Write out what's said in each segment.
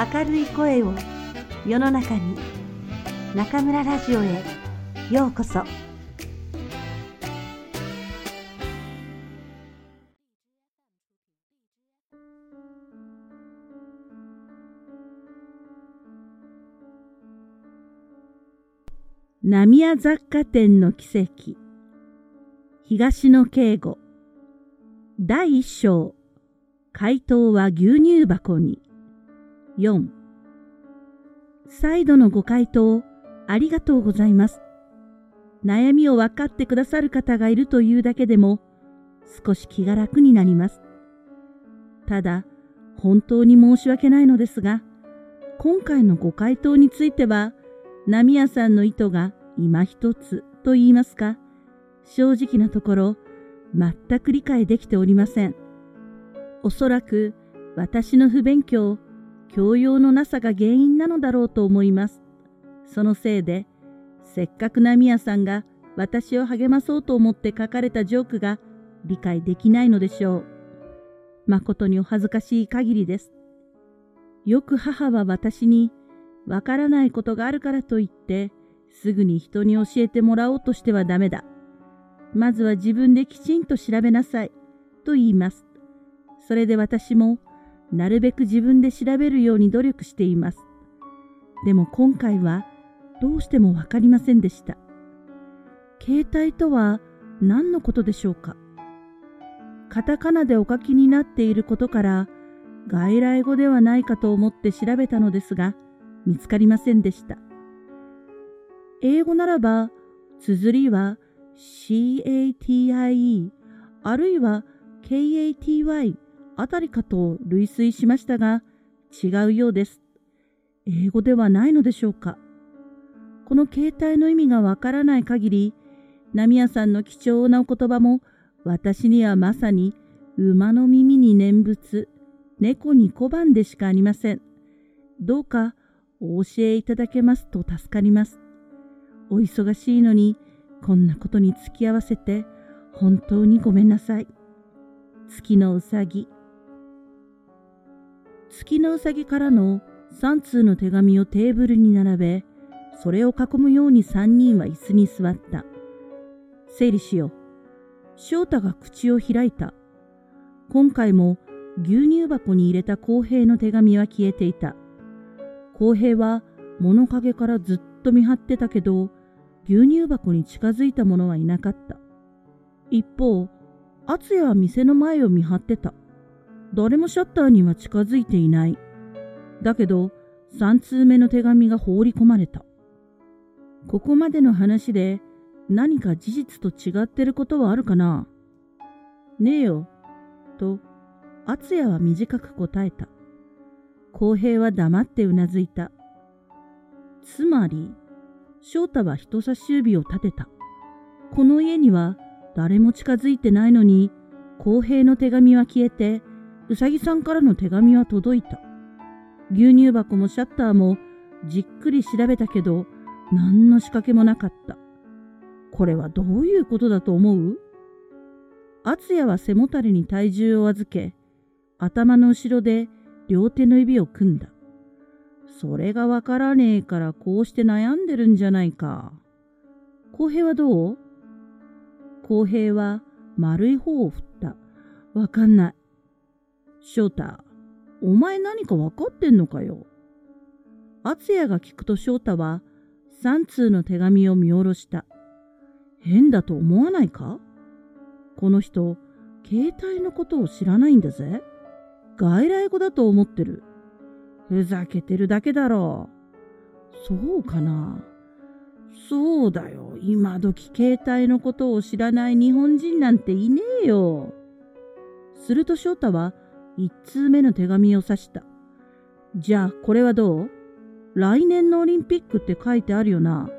明るい声を世の中に中村ラジオへようこそ。浪屋雑貨店の奇跡。東野敬吾。第一章。回答は牛乳箱に。4再度のご回答ありがとうございます。悩みを分かってくださる方がいるというだけでも少し気が楽になります。ただ、本当に申し訳ないのですが、今回のご回答については、波屋さんの意図が今一つと言いますか、正直なところ、全く理解できておりません。おそらく私の不勉強、教養のなさが原因なのだろうと思います。そのせいで、せっかくナミヤさんが私を励まそうと思って書かれたジョークが理解できないのでしょう。誠にお恥ずかしい限りです。よく母は私に、わからないことがあるからといって、すぐに人に教えてもらおうとしてはダメだ。まずは自分できちんと調べなさい。と言います。それで私も、なるべく自分で調べるように努力しています。でも今回はどうしてもわかりませんでした。携帯とは何のことでしょうか？カタカナでお書きになっていることから外来語ではないかと思って調べたのですが見つかりませんでした。英語ならば綴りは CATIE あるいは KATY あたりかと類推しましたが違うようです。英語ではないのでしょうかこの携帯の意味がわからない限り、波屋さんの貴重なお言葉も私にはまさに馬の耳に念仏、猫に小判でしかありません。どうかお教えいただけますと助かります。お忙しいのにこんなことに付き合わせて本当にごめんなさい。月のうさぎ。月のうさぎからの3通の手紙をテーブルに並べ、それを囲むように3人は椅子に座った。整理しよう。翔太が口を開いた。今回も牛乳箱に入れた公平の手紙は消えていた。公平は物陰からずっと見張ってたけど、牛乳箱に近づいた者はいなかった。一方、敦也は店の前を見張ってた。誰もシャッターには近づいていない。だけど、3通目の手紙が放り込まれた。ここまでの話で何か事実と違ってることはあるかな？ねえよ。と、敦也は短く答えた。公平は黙ってうなずいた。つまり、翔太は人差し指を立てた。この家には誰も近づいてないのに、公平の手紙は消えて、うさぎさんからの手紙は届いた。牛乳箱もシャッターもじっくり調べたけど、何の仕掛けもなかった。これはどういうことだと思う？敦也は背もたれに体重を預け、頭の後ろで両手の指を組んだ。それがわからねえからこうして悩んでるんじゃないか。公平はどう？公平は丸い方を振った。わかんない。翔太、お前何か分かってんのかよ。敦也が聞くと翔太は三通の手紙を見下ろした。変だと思わないか？この人、携帯のことを知らないんだぜ。外来語だと思ってる。ふざけてるだけだろう。そうかな？そうだよ。今時携帯のことを知らない日本人なんていねえよ。すると翔太は一通目の手紙を指した。じゃあこれはどう？来年のオリンピックって書いてあるよな。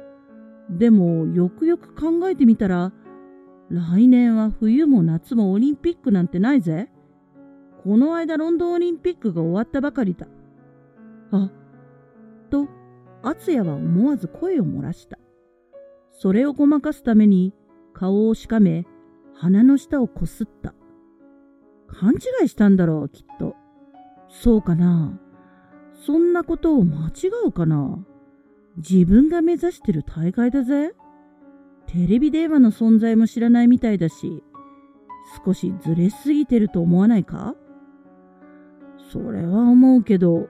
でもよくよく考えてみたら来年は冬も夏もオリンピックなんてないぜ。この間ロンドンオリンピックが終わったばかりだ。あ、と、敦也は思わず声を漏らした。それをごまかすために顔をしかめ、鼻の下をこすった。勘違いしたんだろう、きっと。そうかな。そんなことを間違うかな自分が目指してる大会だぜ。テレビ電話の存在も知らないみたいだし、少しずれすぎてると思わないか？それは思うけど、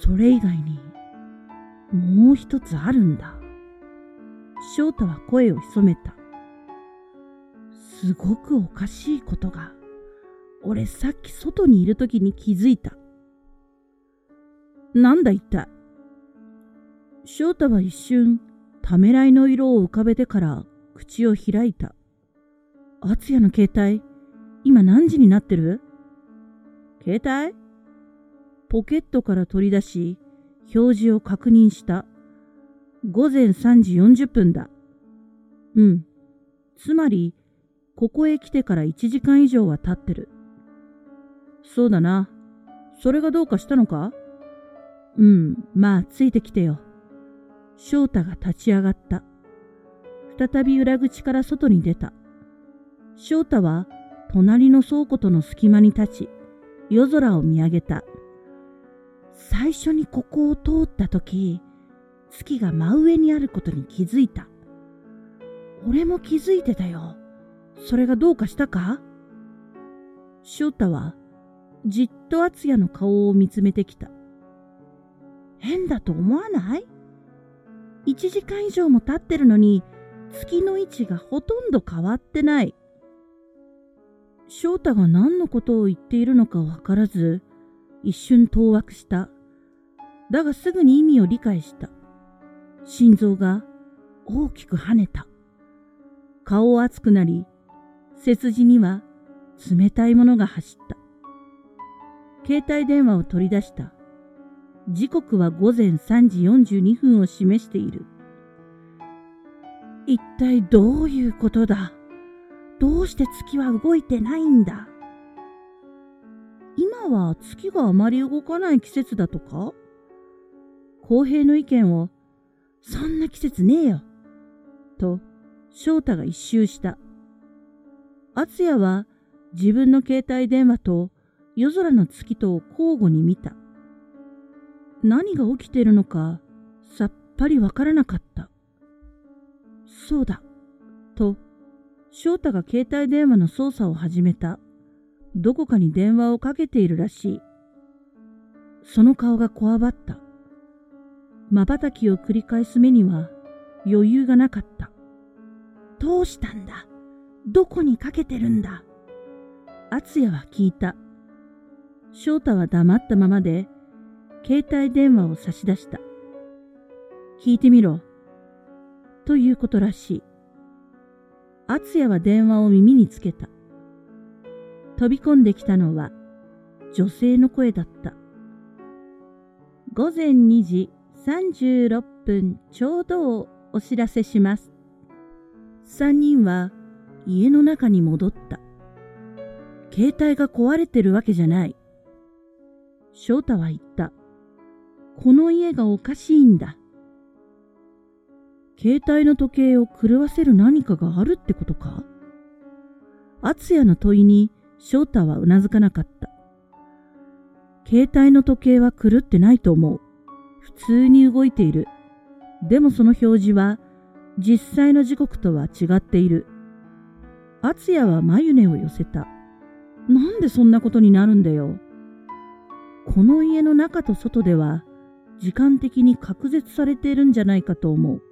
それ以外にもう一つあるんだ。翔太は声を潜めた。すごくおかしいことが、俺さっき外にいる時に気づいた。なんだ一体。翔太は一瞬、ためらいの色を浮かべてから口を開いた。敦也の携帯、今何時になってる？携帯？ポケットから取り出し、表示を確認した。午前3時40分だ。うん。つまり、ここへ来てから1時間以上は経ってる。そうだな。それがどうかしたのか？うん、まあ、ついてきてよ。翔太が立ち上がった。再び裏口から外に出た。翔太は隣の倉庫との隙間に立ち、夜空を見上げた。最初にここを通った時、月が真上にあることに気づいた。俺も気づいてたよ。それがどうかしたか？翔太はじっと敦也の顔を見つめてきた。変だと思わない？1時間以上も経ってるのに月の位置がほとんど変わってない。翔太が何のことを言っているのかわからず、一瞬当惑した。だがすぐに意味を理解した。心臓が大きく跳ねた。顔熱くなり、背筋には冷たいものが走った。携帯電話を取り出した。時刻は午前3時42分を示している。一体どういうことだ？どうして月は動いてないんだ？今は月があまり動かない季節だとか？公平の意見を、そんな季節ねえよ。と、翔太が一周した。敦也は自分の携帯電話と夜空の月と交互に見た。何が起きているのかさっぱりわからなかった。そうだ。と、翔太が携帯電話の操作を始めた。どこかに電話をかけているらしい。その顔がこわばった。瞬きを繰り返す目には余裕がなかった。どうしたんだ？どこにかけてるんだ？敦也は聞いた。翔太は黙ったままで携帯電話を差し出した。聞いてみろ。ということらしい。敦也は電話を耳につけた。飛び込んできたのは女性の声だった。午前2時36分ちょうどをお知らせします。三人は家の中に戻った。携帯が壊れてるわけじゃない。翔太は言った。この家がおかしいんだ。携帯の時計を狂わせる何かがあるってことか？敦也の問いに翔太はうなずかなかった。携帯の時計は狂ってないと思う。普通に動いている。でもその表示は実際の時刻とは違っている。敦也は眉根を寄せた。なんでそんなことになるんだよ。この家の中と外では時間的に隔絶されているんじゃないかと思う。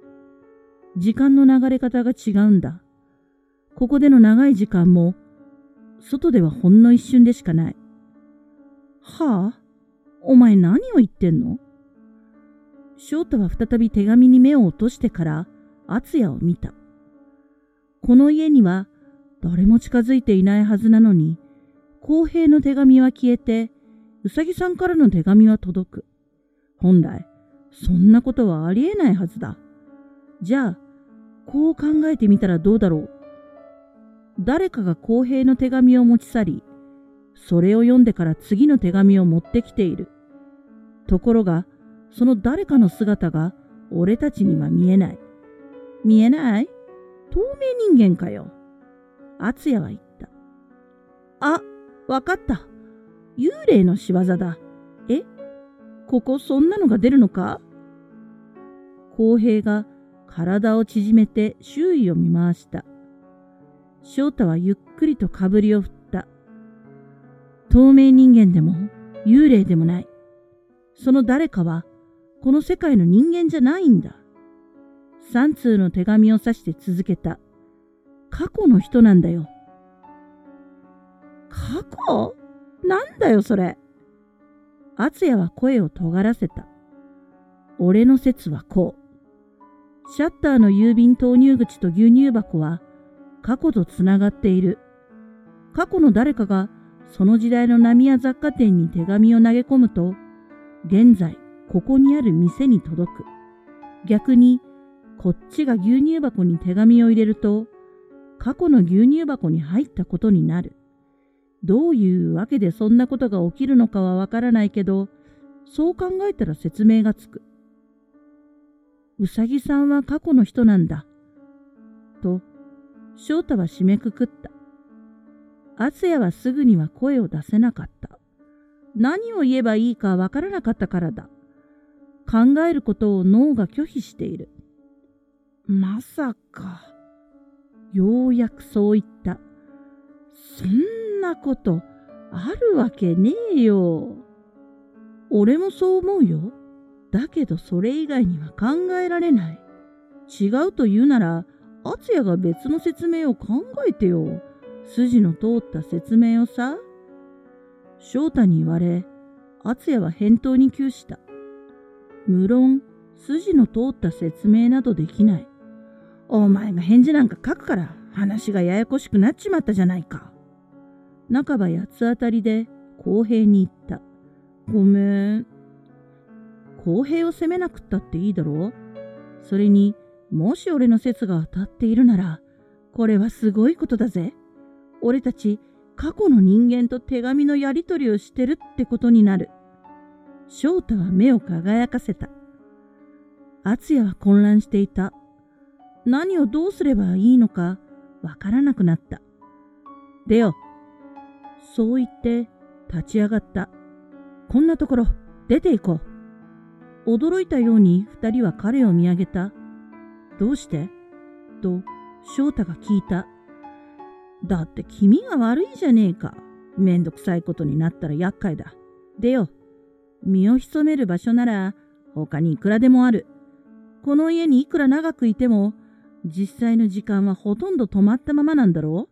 時間の流れ方が違うんだ。ここでの長い時間も、外ではほんの一瞬でしかない。はあ？お前何を言ってんの？翔太は再び手紙に目を落としてから敦也を見た。この家には誰も近づいていないはずなのに、公平の手紙は消えて、うさぎさんからの手紙は届く。本来、そんなことはありえないはずだ。じゃあ、こう考えてみたらどうだろう。誰かが公平の手紙を持ち去り、それを読んでから次の手紙を持ってきている。ところが、その誰かの姿が俺たちには見えない。見えない？透明人間かよ。敦也は言った。あ、わかった。幽霊の仕業だ。え？ここそんなのが出るのか？公平が体を縮めて周囲を見回した。翔太はゆっくりとかぶりを振った。透明人間でも幽霊でもない。その誰かはこの世界の人間じゃないんだ。三通の手紙を指して続けた。過去の人なんだよ。過去？なんだよそれ。敦也は声を尖らせた。俺の説はこう。シャッターの郵便投入口と牛乳箱は過去とつながっている。過去の誰かがその時代の波や雑貨店に手紙を投げ込むと、現在ここにある店に届く。逆に、こっちが牛乳箱に手紙を入れると、過去の牛乳箱に入ったことになる。どういうわけでそんなことが起きるのかはわからないけど、そう考えたら説明がつく。うさぎさんは過去の人なんだ。と、翔太は締めくくった。敦也はすぐには声を出せなかった。何を言えばいいかわからなかったからだ。考えることを脳が拒否している。まさか。ようやくそう言った。そんななことあるわけねえよ。俺もそう思うよ。だけどそれ以外には考えられない。違うと言うなら、敦也が別の説明を考えてよ。筋の通った説明をさ。翔太に言われ、敦也は返答に窮した。無論、筋の通った説明などできない。お前が返事なんか書くから話がややこしくなっちまったじゃないか。半ば八つ当たりで公平に言った。ごめん。公平を責めなくったっていいだろう？それに、もし俺の説が当たっているなら、これはすごいことだぜ。俺たち過去の人間と手紙のやり取りをしてるってことになる。翔太は目を輝かせた。敦也は混乱していた。何をどうすればいいのかわからなくなった。出よ。そう言って立ち上がった。こんなところ出て行こう。驚いたように二人は彼を見上げた。どうして？と翔太が聞いた。だって君が悪いじゃねえか。めんどくさいことになったら厄介だ。出よ。身を潜める場所なら他にいくらでもある。この家にいくら長くいても実際の時間はほとんど止まったままなんだろ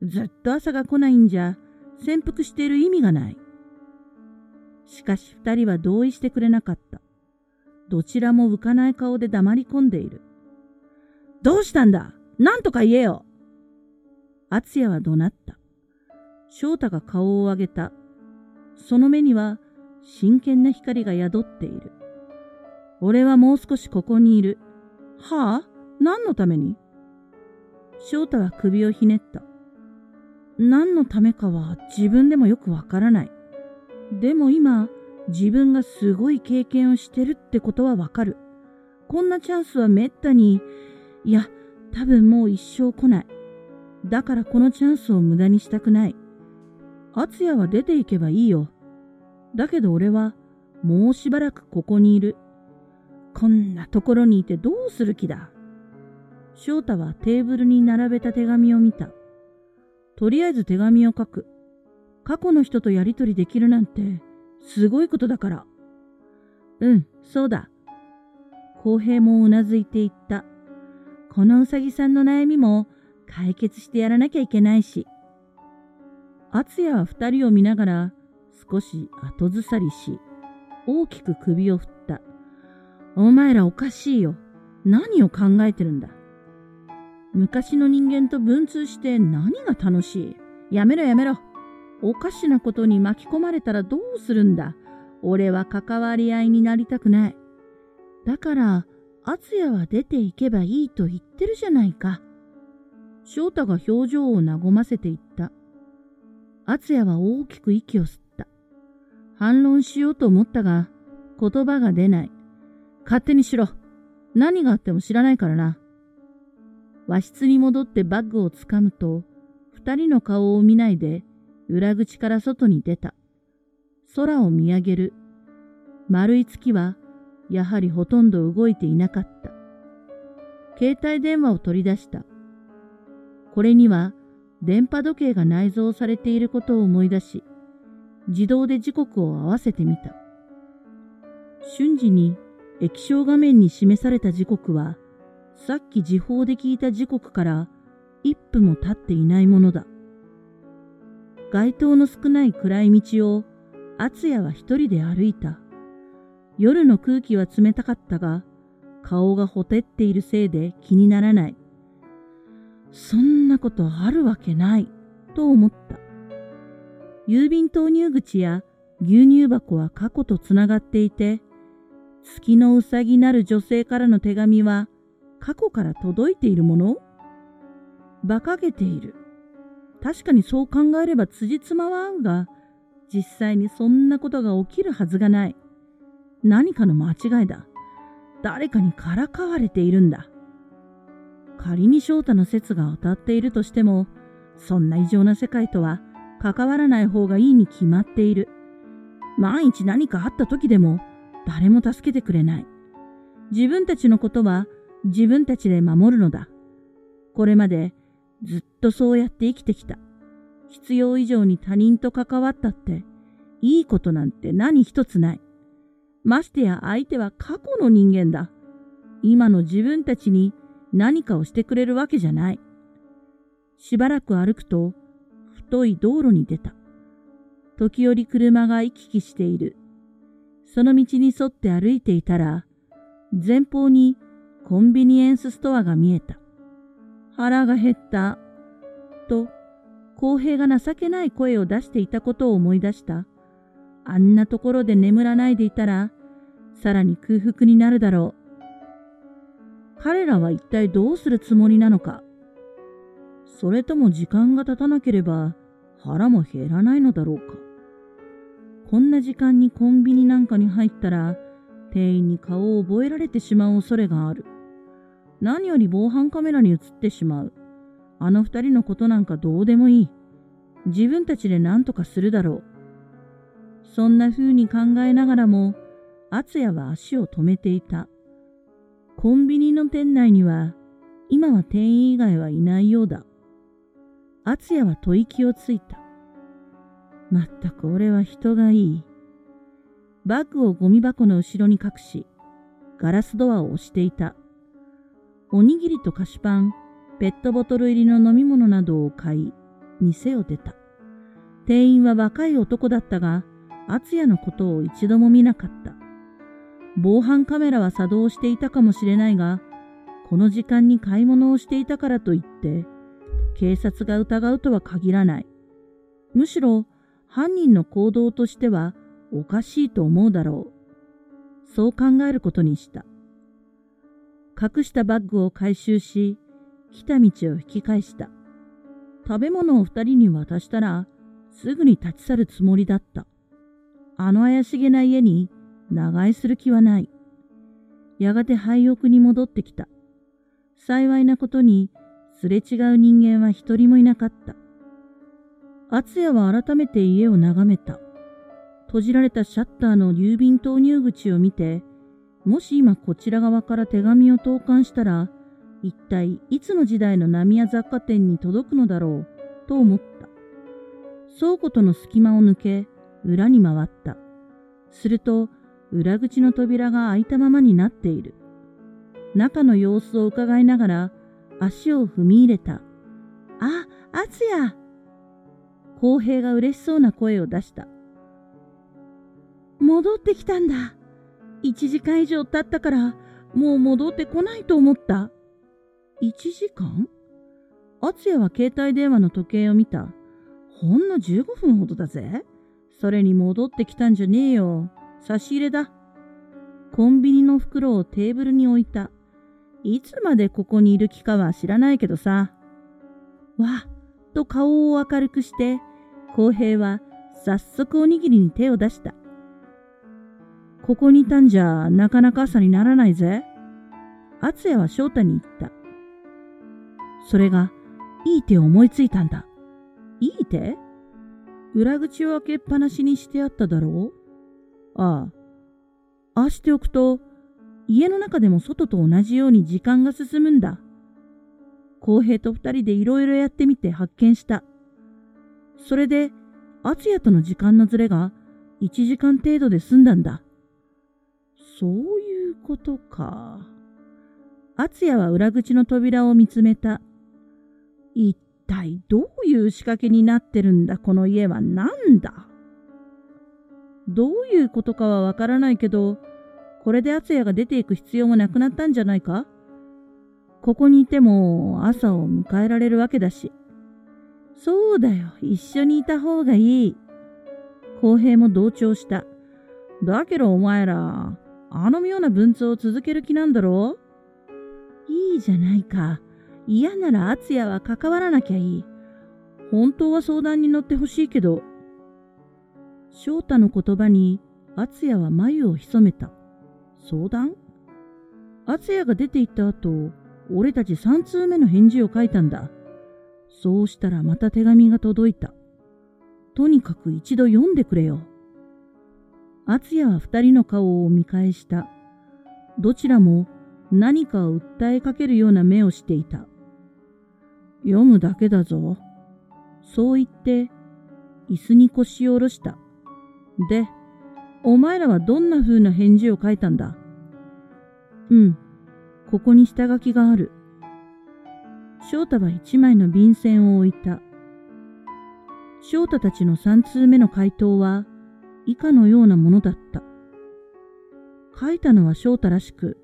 うずっと朝が来ないんじゃ潜伏している意味がない。しかし二人は同意してくれなかった。どちらも浮かない顔で黙り込んでいる。どうしたんだ？何とか言えよ敦也は怒鳴った。翔太が顔を上げた。その目には真剣な光が宿っている。俺はもう少しここにいる。はあ？何のために？翔太は首をひねった。何のためかは自分でもよくわからない。でも今、自分がすごい経験をしてるってことはわかる。こんなチャンスはめったに、いや、多分もう一生来ない。だからこのチャンスを無駄にしたくない。敦也は出て行けばいいよ。だけど俺はもうしばらくここにいる。こんなところにいてどうする気だ。翔太はテーブルに並べた手紙を見た。とりあえず手紙を書く。過去の人とやりとりできるなんてすごいことだから。うん、そうだ。公平もうなずいていった。このうさぎさんの悩みも解決してやらなきゃいけないし。敦也は二人を見ながら少し後ずさりし、大きく首を振った。お前らおかしいよ。何を考えてるんだ。昔の人間と文通して何が楽しい？やめろやめろ。おかしなことに巻き込まれたらどうするんだ？俺は関わり合いになりたくない。だから、敦也は出ていけばいいと言ってるじゃないか。翔太が表情を和ませていった。敦也は大きく息を吸った。反論しようと思ったが、言葉が出ない。勝手にしろ。何があっても知らないからな。和室に戻ってバッグをつかむと、二人の顔を見ないで、裏口から外に出た。空を見上げる。丸い月はやはりほとんど動いていなかった。携帯電話を取り出した。これには電波時計が内蔵されていることを思い出し、自動で時刻を合わせてみた。瞬時に液晶画面に示された時刻は、さっき時報で聞いた時刻から一分も経っていないものだ。街灯の少ない暗い道を、厚也は一人で歩いた。夜の空気は冷たかったが、顔がほてっているせいで気にならない。そんなことあるわけない、と思った。郵便投入口や牛乳箱は過去とつながっていて、月のうさぎなる女性からの手紙は過去から届いているもの？馬鹿げている。確かにそう考えれば辻褄は合うが、実際にそんなことが起きるはずがない。何かの間違いだ。誰かにからかわれているんだ。仮に翔太の説が当たっているとしても、そんな異常な世界とは関わらない方がいいに決まっている。万一何かあった時でも誰も助けてくれない。自分たちのことは自分たちで守るのだ。これまでずっとそうやって生きてきた。必要以上に他人と関わったって、いいことなんて何一つない。ましてや相手は過去の人間だ。今の自分たちに何かをしてくれるわけじゃない。しばらく歩くと、太い道路に出た。時折車が行き来している。その道に沿って歩いていたら、前方にコンビニエンスストアが見えた。腹が減った。と、公平が情けない声を出していたことを思い出した。あんなところで眠らないでいたら、さらに空腹になるだろう。彼らは一体どうするつもりなのか。それとも時間が経たなければ腹も減らないのだろうか。こんな時間にコンビニなんかに入ったら、店員に顔を覚えられてしまう恐れがある。何より防犯カメラに映ってしまう。あの二人のことなんかどうでもいい。自分たちで何とかするだろう。そんな風に考えながらも、厚也は足を止めていた。コンビニの店内には、今は店員以外はいないようだ。厚也は吐息をついた。まったく俺は人がいい。バッグをゴミ箱の後ろに隠し、ガラスドアを押していた。おにぎりと菓子パン、ペットボトル入りの飲み物などを買い、店を出た。店員は若い男だったが、厚也のことを一度も見なかった。防犯カメラは作動していたかもしれないが、この時間に買い物をしていたからといって、警察が疑うとは限らない。むしろ、犯人の行動としてはおかしいと思うだろう。そう考えることにした。隠したバッグを回収し、来た道を引き返した。食べ物を二人に渡したら、すぐに立ち去るつもりだった。あの怪しげな家に長居する気はない。やがて廃屋に戻ってきた。幸いなことに、すれ違う人間は一人もいなかった。厚也は改めて家を眺めた。閉じられたシャッターの郵便投入口を見て、もし今こちら側から手紙を投函したら、一体いつの時代の浪屋雑貨店に届くのだろうと思った。倉庫との隙間を抜け、裏に回った。すると、裏口の扉が開いたままになっている。中の様子を伺いながら、足を踏み入れた。あ、厚也公平が嬉しそうな声を出した。戻ってきたんだ。1時間以上経ったから、もう戻ってこないと思った。1時間？厚也は携帯電話の時計を見た。ほんの15分ほどだぜ。それに戻ってきたんじゃねえよ。差し入れだ。コンビニの袋をテーブルに置いた。いつまでここにいる気かは知らないけどさ。わっと顔を明るくして、公平は早速おにぎりに手を出した。ここにいたんじゃなかなか朝にならないぜ。厚也は翔太に言った。それが、いい手を思いついたんだ。いい手？裏口を開けっぱなしにしてあっただろう？ああ。ああしておくと、家の中でも外と同じように時間が進むんだ。公平と二人でいろいろやってみて発見した。それで、敦也との時間のずれが1時間程度で済んだんだ。そういうことか。敦也は裏口の扉を見つめた。一体どういう仕掛けになってるんだ、この家は何だ？どういうことかはわからないけど、これで敦也が出ていく必要もなくなったんじゃないか？ここにいても朝を迎えられるわけだし。そうだよ、一緒にいた方がいい。公平も同調した。だけどお前ら、あの妙な文通を続ける気なんだろう？いいじゃないか。嫌なら敦也は関わらなきゃいい。本当は相談に乗ってほしいけど。翔太の言葉に敦也は眉を潜めた。相談？敦也が出て行った後、俺たち三通目の返事を書いたんだ。そうしたらまた手紙が届いた。とにかく一度読んでくれよ。敦也は二人の顔を見返した。どちらも何かを訴えかけるような目をしていた。読むだけだぞ。そう言って、椅子に腰を下ろした。で、お前らはどんな風な返事を書いたんだ？うん、ここに下書きがある。翔太は一枚の便箋を置いた。翔太たちの三通目の回答は以下のようなものだった。書いたのは翔太らしく、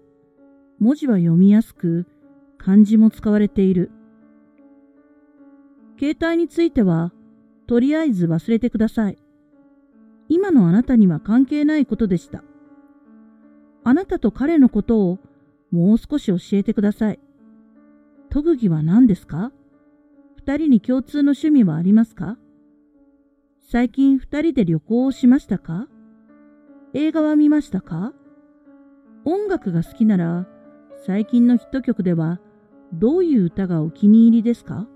文字は読みやすく、漢字も使われている。携帯については、とりあえず忘れてください。今のあなたには関係ないことでした。あなたと彼のことをもう少し教えてください。特技は何ですか？二人に共通の趣味はありますか？最近二人で旅行をしましたか？映画は見ましたか？音楽が好きなら最近のヒット曲ではどういう歌がお気に入りですか？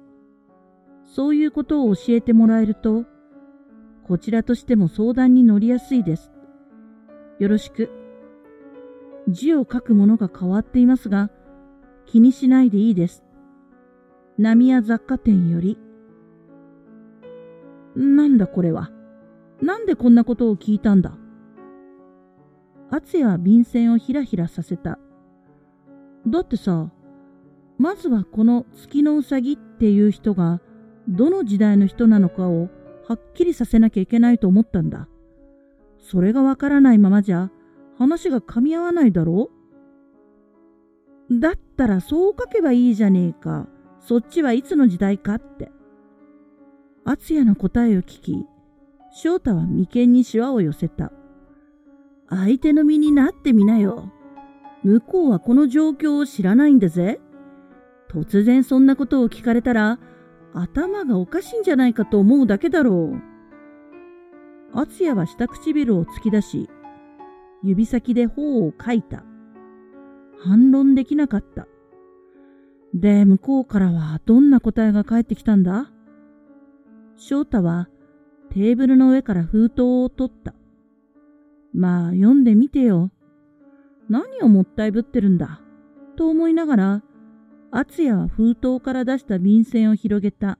そういうことを教えてもらえると、こちらとしても相談に乗りやすいです。よろしく。字を書くものが変わっていますが、気にしないでいいです。波屋雑貨店より。なんだこれは？なんでこんなことを聞いたんだ？敦也は便箋をひらひらさせた。だってさ、まずはこの月のうさぎっていう人がどの時代の人なのかをはっきりさせなきゃいけないと思ったんだ。それがわからないままじゃ話が噛み合わないだろう？だったらそう書けばいいじゃねえか。そっちはいつの時代かって。敦也の答えを聞き、翔太は眉間にシワを寄せた。相手の身になってみなよ。向こうはこの状況を知らないんだぜ。突然そんなことを聞かれたら、頭がおかしいんじゃないかと思うだけだろう。敦也は下唇を突き出し、指先で頬をかいた。反論できなかった。で、向こうからはどんな答えが返ってきたんだ？翔太はテーブルの上から封筒を取った。まあ読んでみてよ。何をもったいぶってるんだ。と思いながら敦也は封筒から出した便箋を広げた。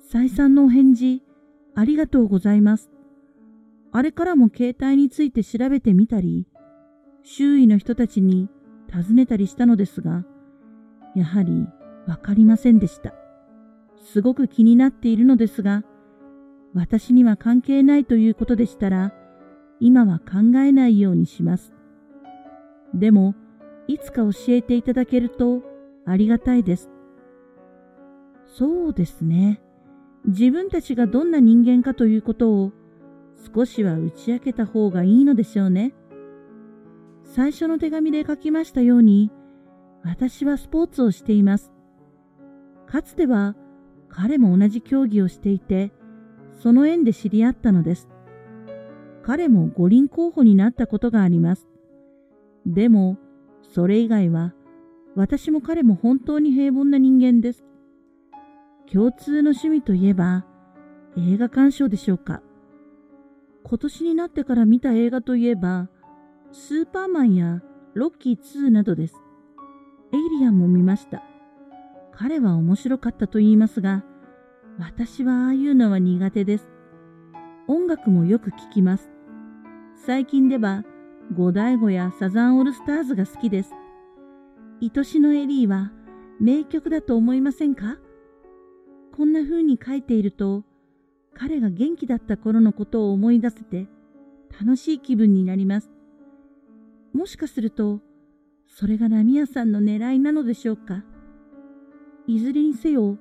再三のお返事、ありがとうございます。あれからも携帯について調べてみたり、周囲の人たちに尋ねたりしたのですが、やはりわかりませんでした。すごく気になっているのですが、私には関係ないということでしたら、今は考えないようにします。でも、いつか教えていただけるとありがたいです。そうですね。自分たちがどんな人間かということを少しは打ち明けた方がいいのでしょうね。最初の手紙で書きましたように、私はスポーツをしています。かつては彼も同じ競技をしていて、その縁で知り合ったのです。彼も五輪候補になったことがあります。でも、それ以外は、私も彼も本当に平凡な人間です。共通の趣味といえば、映画鑑賞でしょうか。今年になってから見た映画といえば、スーパーマンやロッキー2などです。エイリアンも見ました。彼は面白かったと言いますが、私はああいうのは苦手です。音楽もよく聴きます。最近では、五大悟やサザンオールスターズが好きです。愛しのエリーは名曲だと思いませんか？こんな風に書いていると、彼が元気だった頃のことを思い出せて楽しい気分になります。もしかすると、それがラ屋さんの狙いなのでしょうか？いずれにせよ、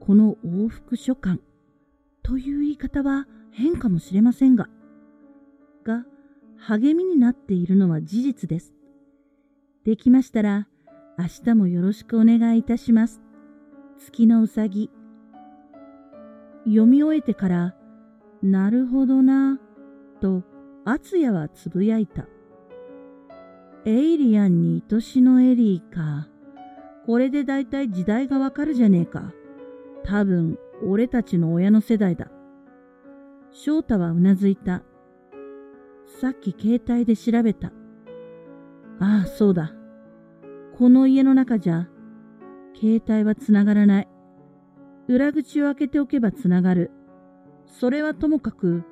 この往復書簡という言い方は変かもしれませんが、が励みになっているのは事実です。できましたら、明日もよろしくお願いいたします。月のうさぎ。読み終えてから、なるほどな、と、厚也はつぶやいた。エイリアンに愛しのエリーか。これでだいたい時代がわかるじゃねえか。多分、俺たちの親の世代だ。翔太はうなずいた。さっき携帯で調べた。ああ、そうだ。この家の中じゃ、携帯はつながらない。裏口を開けておけばつながる。それはともかく、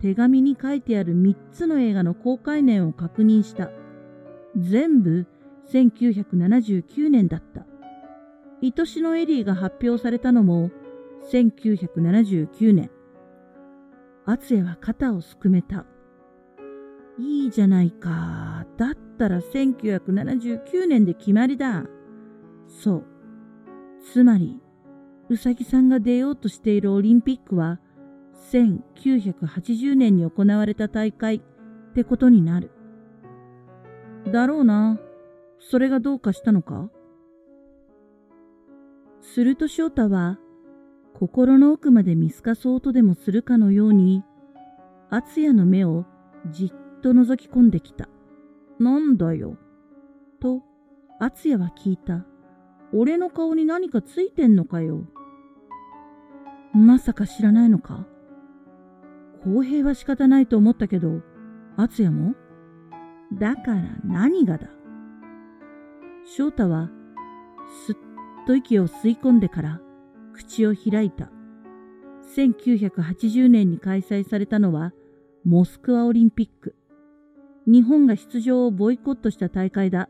手紙に書いてある3つの映画の公開年を確認した。全部1979年だった。愛しのエリーが発表されたのも1979年。厚也は肩をすくめた。いいじゃないか。だったら1979年で決まりだ。そう。つまり、うさぎさんが出ようとしているオリンピックは1980年に行われた大会ってことになる。だろうな。それがどうかしたのか？すると翔太は、心の奥まで見透かそうとでもするかのように、厚也の目をじっと覗き込んできた。なんだよ？と、厚也は聞いた。俺の顔に何かついてんのかよ？まさか知らないのか？公平は仕方ないと思ったけど、厚也も？だから何がだ？翔太はすっと息を吸い込んでから口を開いた。1980年に開催されたのはモスクワオリンピック。日本が出場をボイコットした大会だ。